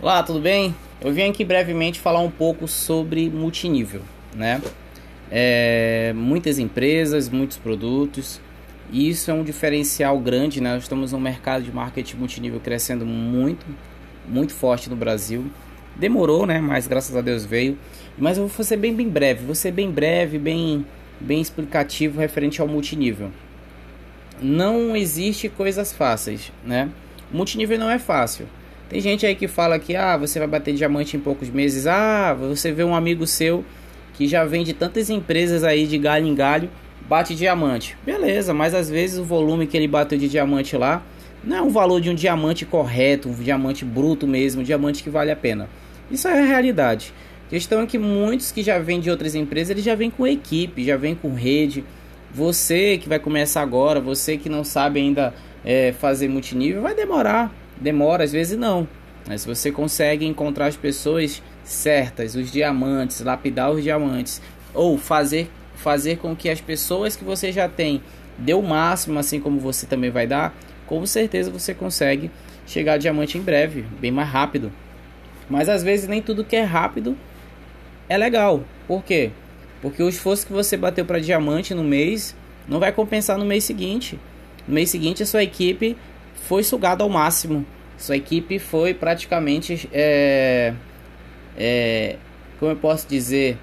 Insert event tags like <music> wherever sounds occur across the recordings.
Olá, tudo bem? Eu vim aqui brevemente falar um pouco sobre multinível, né? É, muitas empresas, muitos produtos, e isso é um diferencial grande, né? Nós estamos no mercado de marketing multinível crescendo muito, muito forte no Brasil. Demorou, né? Mas graças a Deus veio. Mas eu vou ser bem, bem breve, vou ser bem breve, bem, bem explicativo referente ao multinível. Não existe coisas fáceis, né? Multinível não é fácil tem gente aí que fala que ah, você vai bater diamante em poucos meses. Ah, você vê um amigo seu que já vende tantas empresas aí de galho em galho, bate diamante. Beleza, mas às vezes o volume que ele bateu de diamante lá não é um valor de um diamante correto, um diamante bruto mesmo, um diamante que vale a pena. Isso é a realidade. A questão é que muitos que já vêm de outras empresas, eles já vêm com equipe, já vêm com rede. Você que vai começar agora, você que não sabe ainda é, fazer multinível, vai demorar demora, às vezes não. Mas você consegue encontrar as pessoas certas, os diamantes, lapidar os diamantes, ou fazer, fazer com que as pessoas que você já tem dê o máximo, assim como você também vai dar, com certeza você consegue chegar a diamante em breve, bem mais rápido. Mas às vezes nem tudo que é rápido é legal. Por quê? Porque o esforço que você bateu para diamante no mês não vai compensar no mês seguinte. No mês seguinte a sua equipe foi sugado ao máximo. Sua equipe foi praticamente, é, é, como eu posso dizer,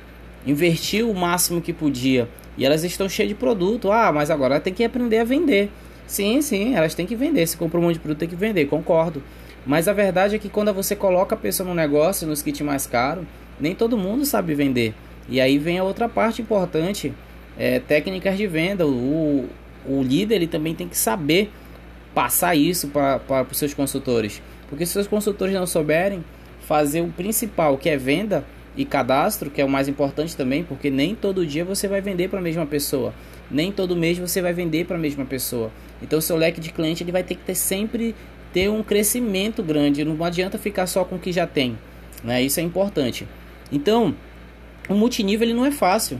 investiu o máximo que podia. E elas estão cheias de produto. Ah, mas agora tem que aprender a vender. Sim, sim, elas têm que vender. Se comprou um monte de produto, tem que vender, concordo. Mas a verdade é que quando você coloca a pessoa no negócio, nos kits mais caros, nem todo mundo sabe vender. E aí vem a outra parte importante, é, técnicas de venda. O, o líder ele também tem que saber passar isso para os seus consultores. Porque se os seus consultores não souberem fazer o principal, que é venda e cadastro, que é o mais importante também, porque nem todo dia você vai vender para a mesma pessoa, nem todo mês você vai vender para a mesma pessoa. Então, seu leque de cliente ele vai ter que ter sempre ter um crescimento grande. Não adianta ficar só com o que já tem, né? Isso é importante. Então, o multinível ele não é fácil.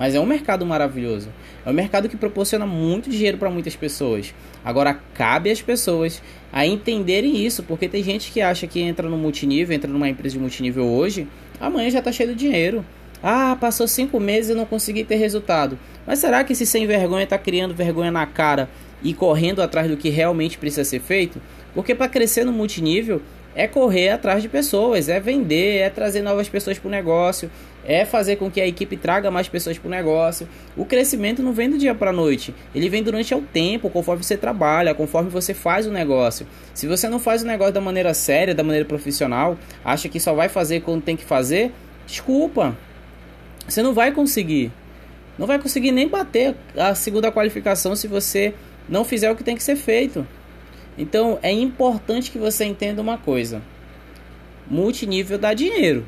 Mas é um mercado maravilhoso. É um mercado que proporciona muito dinheiro para muitas pessoas. Agora cabe às pessoas a entenderem isso, porque tem gente que acha que entra no multinível, entra numa empresa de multinível hoje, amanhã já está cheio de dinheiro. Ah, passou cinco meses e não consegui ter resultado. Mas será que esse sem vergonha está criando vergonha na cara e correndo atrás do que realmente precisa ser feito? Porque para crescer no multinível é correr atrás de pessoas, é vender, é trazer novas pessoas para o negócio, é fazer com que a equipe traga mais pessoas para o negócio. O crescimento não vem do dia para a noite, ele vem durante o tempo, conforme você trabalha, conforme você faz o negócio. Se você não faz o negócio da maneira séria, da maneira profissional, acha que só vai fazer quando tem que fazer, desculpa, você não vai conseguir. Não vai conseguir nem bater a segunda qualificação se você não fizer o que tem que ser feito. Então é importante que você entenda uma coisa: multinível dá dinheiro.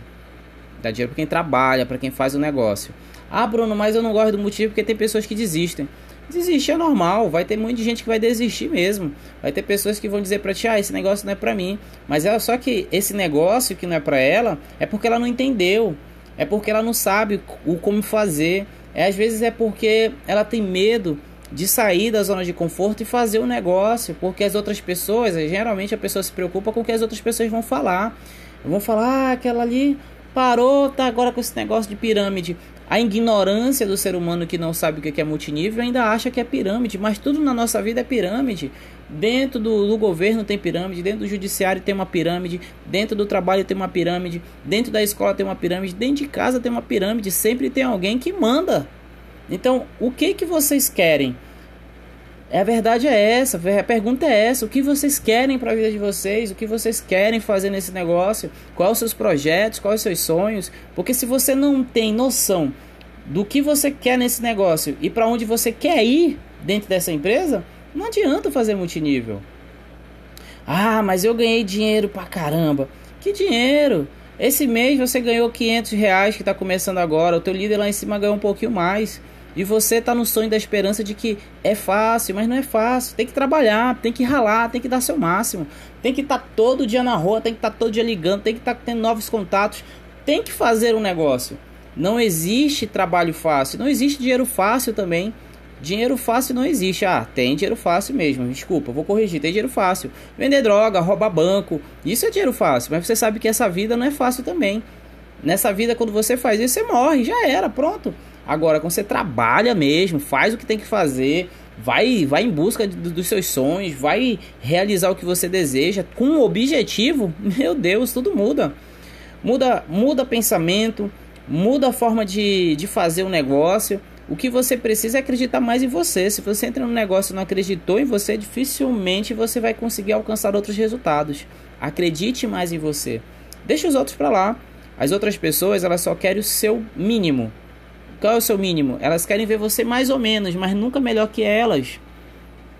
Dá dinheiro para quem trabalha, para quem faz o negócio. Ah, Bruno, mas eu não gosto do multinível porque tem pessoas que desistem. Desistir é normal, vai ter muita gente que vai desistir mesmo. Vai ter pessoas que vão dizer para ti: "Ah, esse negócio não é para mim". Mas é só que esse negócio que não é para ela é porque ela não entendeu. É porque ela não sabe o como fazer. É, às vezes é porque ela tem medo de sair da zona de conforto e fazer o um negócio, porque as outras pessoas, geralmente a pessoa se preocupa com o que as outras pessoas vão falar. Vão falar, ah, aquela ali parou, tá agora com esse negócio de pirâmide. A ignorância do ser humano que não sabe o que é multinível ainda acha que é pirâmide, mas tudo na nossa vida é pirâmide. Dentro do, do, governo tem pirâmide, dentro do judiciário tem uma pirâmide, dentro do trabalho tem uma pirâmide, dentro da escola tem uma pirâmide, dentro de casa tem uma pirâmide, sempre tem alguém que manda. Então, o que que vocês querem? A verdade é essa, a pergunta é essa: o que vocês querem para a vida de vocês? O que vocês querem fazer nesse negócio? Quais os seus projetos? Quais os seus sonhos? Porque se você não tem noção do que você quer nesse negócio e para onde você quer ir dentro dessa empresa, não adianta fazer multinível. Ah, mas eu ganhei dinheiro pra caramba. Que dinheiro? Esse mês você ganhou 500 reais que está começando agora. O teu líder lá em cima ganhou um pouquinho mais. E você está no sonho da esperança de que é fácil, mas não é fácil. Tem que trabalhar, tem que ralar, tem que dar seu máximo. Tem que estar tá todo dia na rua, tem que estar tá todo dia ligando, tem que estar tá tendo novos contatos. Tem que fazer um negócio. Não existe trabalho fácil, não existe dinheiro fácil também. Dinheiro fácil não existe. Ah, tem dinheiro fácil mesmo. Desculpa, vou corrigir. Tem dinheiro fácil. Vender droga, roubar banco. Isso é dinheiro fácil. Mas você sabe que essa vida não é fácil também. Nessa vida, quando você faz isso, você morre. Já era, pronto. Agora, quando você trabalha mesmo, faz o que tem que fazer, vai, vai em busca de, dos seus sonhos, vai realizar o que você deseja com um objetivo, <laughs> meu Deus, tudo muda. Muda, muda pensamento, muda a forma de, de fazer o negócio. O que você precisa é acreditar mais em você. Se você entra no negócio e não acreditou em você, dificilmente você vai conseguir alcançar outros resultados. Acredite mais em você. Deixe os outros para lá. As outras pessoas, elas só querem o seu mínimo. Qual é o seu mínimo? Elas querem ver você mais ou menos, mas nunca melhor que elas.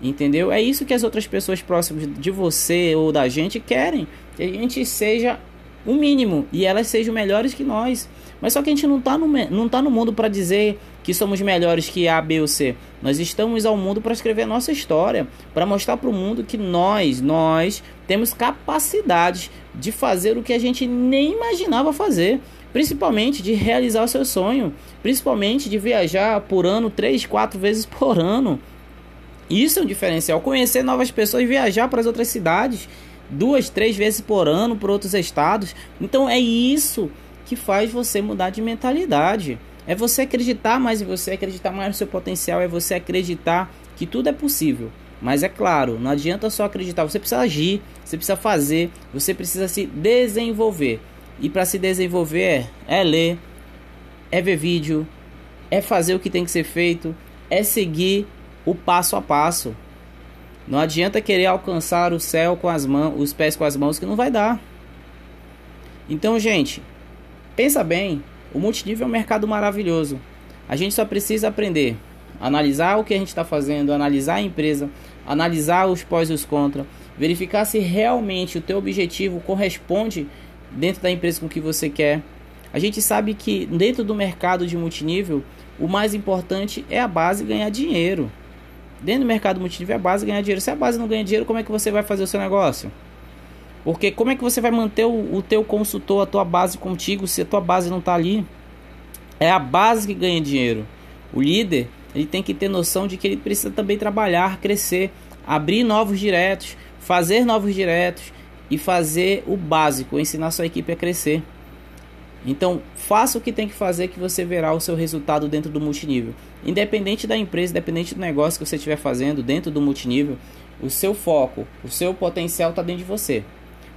Entendeu? É isso que as outras pessoas próximas de você ou da gente querem. Que a gente seja o mínimo e elas sejam melhores que nós. Mas só que a gente não está no, não tá no mundo para dizer que somos melhores que A, B ou C. Nós estamos ao mundo para escrever nossa história, para mostrar para o mundo que nós, nós temos capacidade de fazer o que a gente nem imaginava fazer. Principalmente de realizar o seu sonho, principalmente de viajar por ano três, quatro vezes por ano. Isso é um diferencial. Conhecer novas pessoas viajar para as outras cidades duas, três vezes por ano por outros estados. Então é isso que faz você mudar de mentalidade. É você acreditar mais em você, acreditar mais no seu potencial, é você acreditar que tudo é possível. Mas é claro, não adianta só acreditar, você precisa agir, você precisa fazer, você precisa se desenvolver. E para se desenvolver é, é ler, é ver vídeo, é fazer o que tem que ser feito, é seguir o passo a passo. Não adianta querer alcançar o céu com as mãos, os pés com as mãos que não vai dar. Então, gente, pensa bem, o multinível é um mercado maravilhoso. A gente só precisa aprender, analisar o que a gente está fazendo, analisar a empresa, analisar os pós e os contra, verificar se realmente o teu objetivo corresponde dentro da empresa com que você quer. A gente sabe que dentro do mercado de multinível, o mais importante é a base ganhar dinheiro. Dentro do mercado multinível, a base ganhar dinheiro. Se a base não ganha dinheiro, como é que você vai fazer o seu negócio? Porque como é que você vai manter o, o teu consultor, a tua base contigo, se a tua base não está ali? É a base que ganha dinheiro. O líder, ele tem que ter noção de que ele precisa também trabalhar, crescer, abrir novos diretos, fazer novos diretos e fazer o básico, ensinar sua equipe a crescer. Então, faça o que tem que fazer que você verá o seu resultado dentro do multinível. Independente da empresa, independente do negócio que você estiver fazendo dentro do multinível, o seu foco, o seu potencial está dentro de você.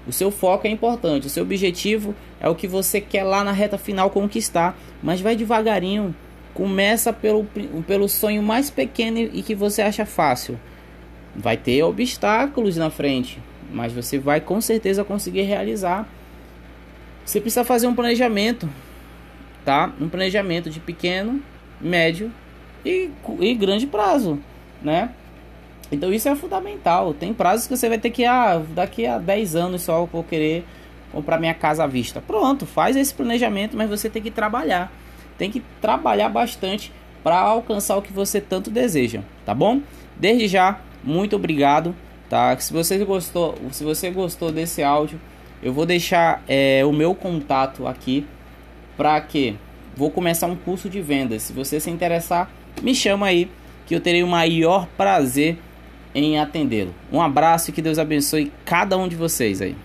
O seu foco é importante, o seu objetivo é o que você quer lá na reta final conquistar, mas vai devagarinho. Começa pelo, pelo sonho mais pequeno e que você acha fácil. Vai ter obstáculos na frente, mas você vai com certeza conseguir realizar. Você precisa fazer um planejamento, tá? Um planejamento de pequeno, médio e, e grande prazo, né? Então isso é fundamental. Tem prazos que você vai ter que, ah, daqui a 10 anos só eu vou querer comprar minha casa à vista. Pronto, faz esse planejamento, mas você tem que trabalhar. Tem que trabalhar bastante para alcançar o que você tanto deseja, tá bom? Desde já, muito obrigado, tá? Se você gostou, se você gostou desse áudio, eu vou deixar é, o meu contato aqui para que vou começar um curso de vendas. Se você se interessar, me chama aí que eu terei o maior prazer em atendê-lo. Um abraço e que Deus abençoe cada um de vocês aí.